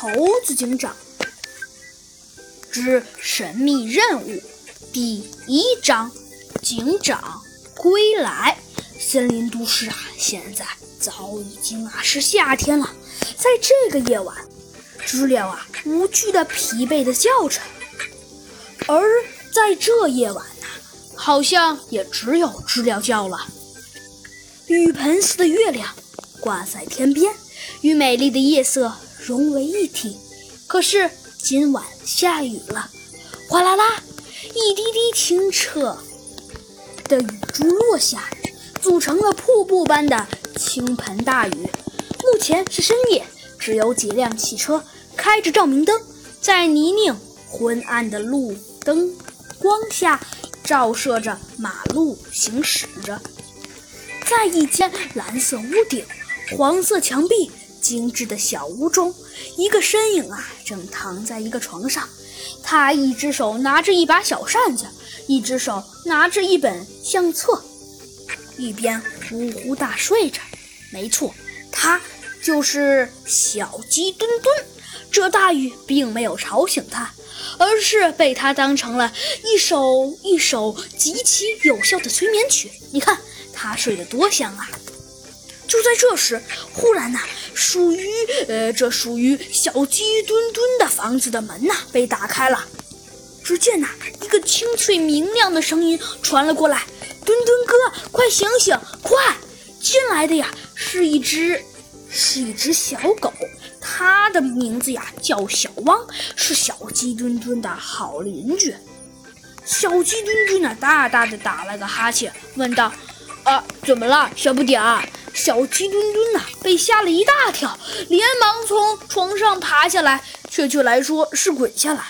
猴子警长之神秘任务第一章：警长归来。森林都市啊，现在早已经啊是夏天了。在这个夜晚，知了啊无惧的疲惫的叫着，而在这夜晚呢，好像也只有知了叫了。雨盆似的月亮挂在天边，与美丽的夜色融为一体。可是今晚下雨了，哗啦啦，一滴滴清澈的雨珠落下。组成了瀑布般的倾盆大雨。目前是深夜，只有几辆汽车开着照明灯，在泥泞昏暗的路灯光下照射着马路行驶着。在一间蓝色屋顶、黄色墙壁、精致的小屋中，一个身影啊，正躺在一个床上。他一只手拿着一把小扇子，一只手拿着一本相册。一边呼呼大睡着，没错，他就是小鸡墩墩。这大雨并没有吵醒他，而是被他当成了一首一首极其有效的催眠曲。你看他睡得多香啊！就在这时，忽然呐，属于呃这属于小鸡墩墩的房子的门呐被打开了。只见呐，一个清脆明亮的声音传了过来。墩墩哥，快醒醒！快进来的呀，是一只，是一只小狗，它的名字呀叫小汪，是小鸡墩墩的好邻居。小鸡墩墩呢，大大的打了个哈欠，问道：“啊，怎么了，小不点儿？”小鸡墩墩呐，被吓了一大跳，连忙从床上爬下来，确切来说是滚下来。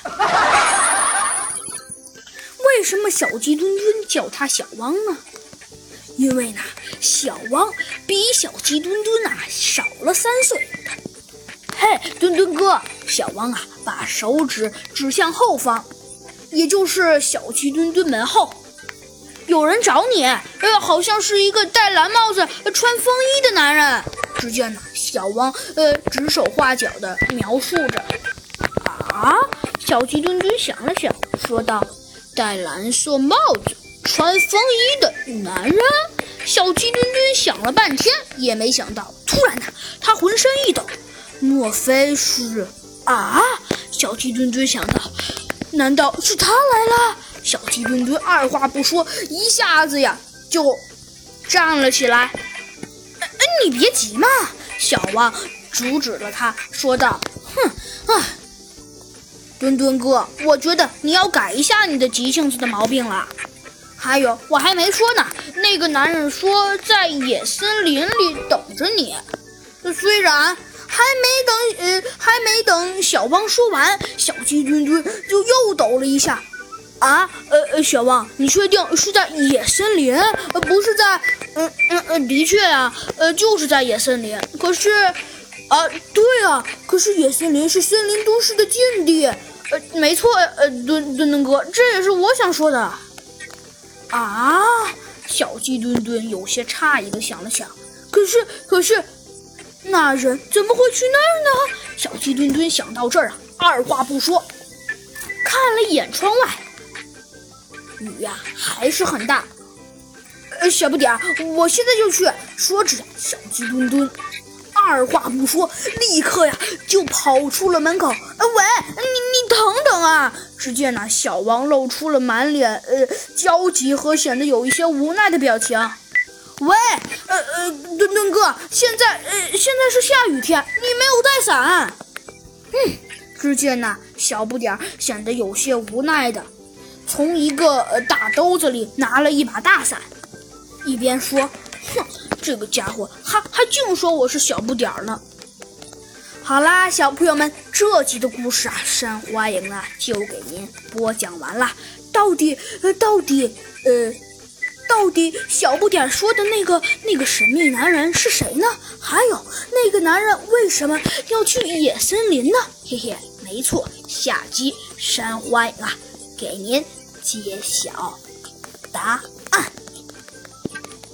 为什么小鸡墩墩叫他小汪呢？因为呢，小汪比小鸡墩墩呐少了三岁。嘿，墩墩哥，小汪啊，把手指指向后方，也就是小鸡墩墩门后，有人找你。呃，好像是一个戴蓝帽子、穿风衣的男人。只见呢，小汪呃指手画脚的描述着。啊，小鸡墩墩想了想，说道。戴蓝色帽子、穿风衣的男人，小鸡墩墩想了半天也没想到。突然呢，他浑身一抖，莫非是啊？小鸡墩墩想到，难道是他来了？小鸡墩墩二话不说，一下子呀就站了起来。哎，你别急嘛！小汪阻止了他，说道：“哼，啊。”墩墩哥，我觉得你要改一下你的急性子的毛病了。还有，我还没说呢。那个男人说在野森林里等着你。虽然还没等，呃，还没等小汪说完，小鸡墩墩就又抖了一下。啊，呃呃，小旺，你确定是在野森林？呃，不是在，嗯嗯嗯，的确啊，呃，就是在野森林。可是，啊，对啊，可是野森林是森林都市的禁地。呃，没错，呃，墩墩墩哥，这也是我想说的。啊，小鸡墩墩有些诧异的想了想，可是，可是，那人怎么会去那儿呢？小鸡墩墩想到这儿啊，二话不说，看了一眼窗外，雨呀还是很大。呃，小不点儿，我现在就去。说着，小鸡墩墩二话不说，立刻呀就跑出了门口。呃，喂，你你。等等啊！只见那小王露出了满脸呃焦急和显得有一些无奈的表情。喂，呃呃，墩墩哥，现在呃现在是下雨天，你没有带伞。嗯，只见那小不点儿显得有些无奈的，从一个呃大兜子里拿了一把大伞，一边说：“哼，这个家伙还还净说我是小不点儿呢。”好啦，小朋友们，这集的故事啊，山花影啊，就给您播讲完了。到底，呃，到底，呃，到底小不点说的那个那个神秘男人是谁呢？还有那个男人为什么要去野森林呢？嘿嘿，没错，下集山花影啊，给您揭晓答。